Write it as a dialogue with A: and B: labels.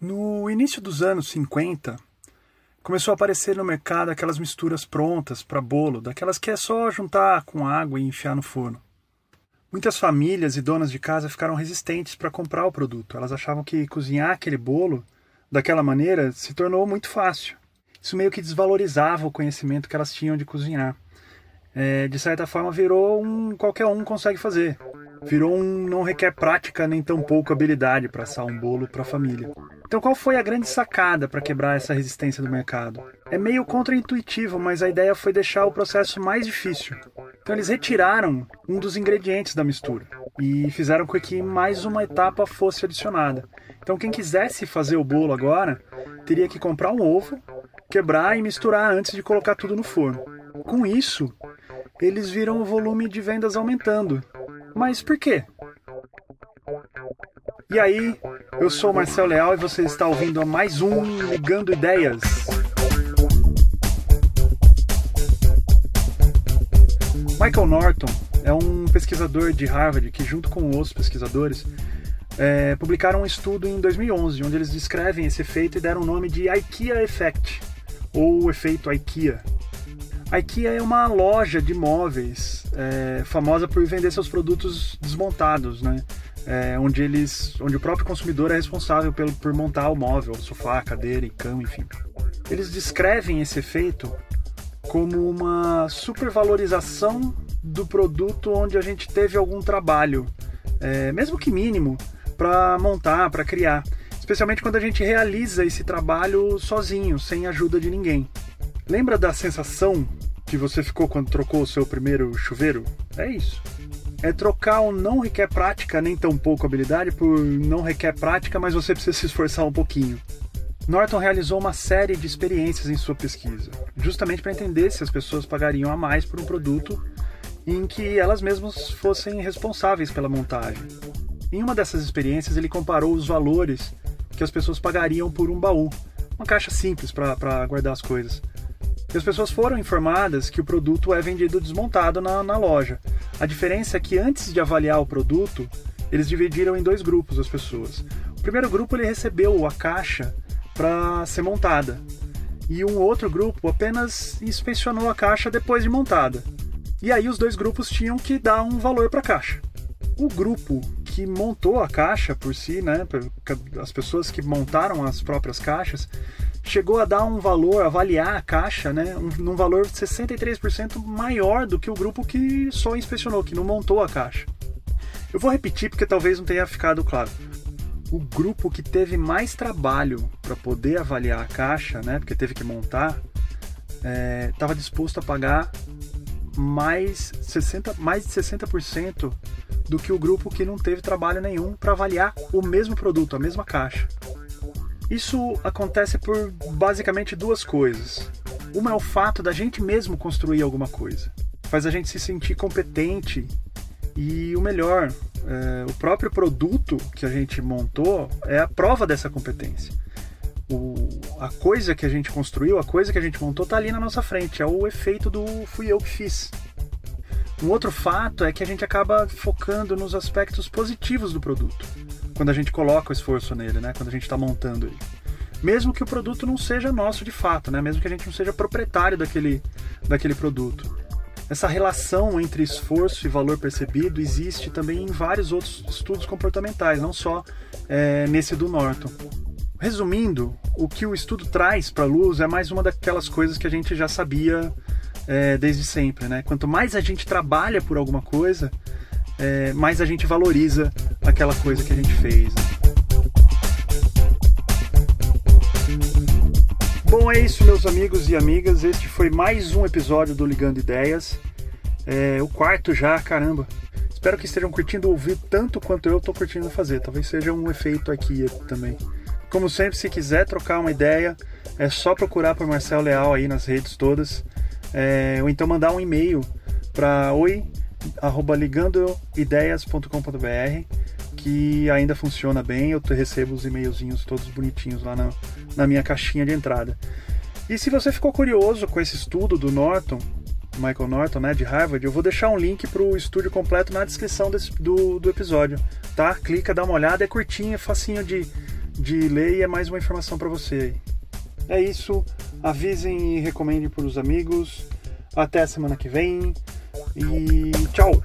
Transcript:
A: No início dos anos 50, começou a aparecer no mercado aquelas misturas prontas para bolo, daquelas que é só juntar com água e enfiar no forno. Muitas famílias e donas de casa ficaram resistentes para comprar o produto. Elas achavam que cozinhar aquele bolo daquela maneira se tornou muito fácil. Isso meio que desvalorizava o conhecimento que elas tinham de cozinhar. É, de certa forma, virou um qualquer um consegue fazer. Virou um não requer prática nem tão pouco habilidade para assar um bolo para a família. Então, qual foi a grande sacada para quebrar essa resistência do mercado? É meio contraintuitivo, mas a ideia foi deixar o processo mais difícil. Então, eles retiraram um dos ingredientes da mistura e fizeram com que mais uma etapa fosse adicionada. Então, quem quisesse fazer o bolo agora teria que comprar um ovo, quebrar e misturar antes de colocar tudo no forno. Com isso, eles viram o volume de vendas aumentando. Mas por quê? E aí, eu sou Marcel Leal e você está ouvindo mais um Ligando Ideias. Michael Norton é um pesquisador de Harvard que, junto com outros pesquisadores, é, publicaram um estudo em 2011 onde eles descrevem esse efeito e deram o nome de IKEA Effect, ou efeito IKEA. A IKEA é uma loja de móveis é, famosa por vender seus produtos desmontados, né? é, onde eles, onde o próprio consumidor é responsável pelo, por montar o móvel, o sofá, cadeira e cama, enfim. Eles descrevem esse efeito como uma supervalorização do produto onde a gente teve algum trabalho, é, mesmo que mínimo, para montar, para criar. Especialmente quando a gente realiza esse trabalho sozinho, sem ajuda de ninguém. Lembra da sensação que você ficou quando trocou o seu primeiro chuveiro? É isso é trocar o não requer prática nem tão pouco habilidade por não requer prática, mas você precisa se esforçar um pouquinho. Norton realizou uma série de experiências em sua pesquisa, justamente para entender se as pessoas pagariam a mais por um produto em que elas mesmas fossem responsáveis pela montagem. Em uma dessas experiências, ele comparou os valores que as pessoas pagariam por um baú, uma caixa simples para guardar as coisas. E as pessoas foram informadas que o produto é vendido desmontado na, na loja. A diferença é que antes de avaliar o produto, eles dividiram em dois grupos as pessoas. O primeiro grupo ele recebeu a caixa para ser montada e um outro grupo apenas inspecionou a caixa depois de montada. E aí os dois grupos tinham que dar um valor para a caixa. O grupo que montou a caixa por si, né, as pessoas que montaram as próprias caixas, chegou a dar um valor, avaliar a caixa, né, um, num valor 63% maior do que o grupo que só inspecionou, que não montou a caixa. Eu vou repetir porque talvez não tenha ficado claro. O grupo que teve mais trabalho para poder avaliar a caixa, né, porque teve que montar, estava é, disposto a pagar mais, 60, mais de 60% do que o grupo que não teve trabalho nenhum para avaliar o mesmo produto, a mesma caixa. Isso acontece por basicamente duas coisas. Uma é o fato da gente mesmo construir alguma coisa. Faz a gente se sentir competente e o melhor, é, o próprio produto que a gente montou é a prova dessa competência. O, a coisa que a gente construiu, a coisa que a gente montou está ali na nossa frente. É o efeito do fui eu que fiz. Um outro fato é que a gente acaba focando nos aspectos positivos do produto quando a gente coloca o esforço nele, né? Quando a gente está montando ele. Mesmo que o produto não seja nosso de fato, né? Mesmo que a gente não seja proprietário daquele, daquele produto. Essa relação entre esforço e valor percebido existe também em vários outros estudos comportamentais, não só é, nesse do Norton. Resumindo, o que o estudo traz para a luz é mais uma daquelas coisas que a gente já sabia é, desde sempre. Né? Quanto mais a gente trabalha por alguma coisa, é, mais a gente valoriza aquela coisa que a gente fez. Bom, é isso, meus amigos e amigas. Este foi mais um episódio do Ligando Ideias. É, o quarto já, caramba. Espero que estejam curtindo ouvir tanto quanto eu estou curtindo fazer. Talvez seja um efeito aqui também. Como sempre, se quiser trocar uma ideia, é só procurar por Marcel Leal aí nas redes todas. É, ou então mandar um e-mail para oi arroba ligandoideias.com.br que ainda funciona bem, eu recebo os e-mailzinhos todos bonitinhos lá na, na minha caixinha de entrada. E se você ficou curioso com esse estudo do Norton, Michael Norton, né, de Harvard, eu vou deixar um link para o estúdio completo na descrição desse, do, do episódio, tá? Clica, dá uma olhada, é curtinho, é facinho de, de ler e é mais uma informação para você. É isso. Avisem e recomendem para os amigos. Até a semana que vem. E tchau!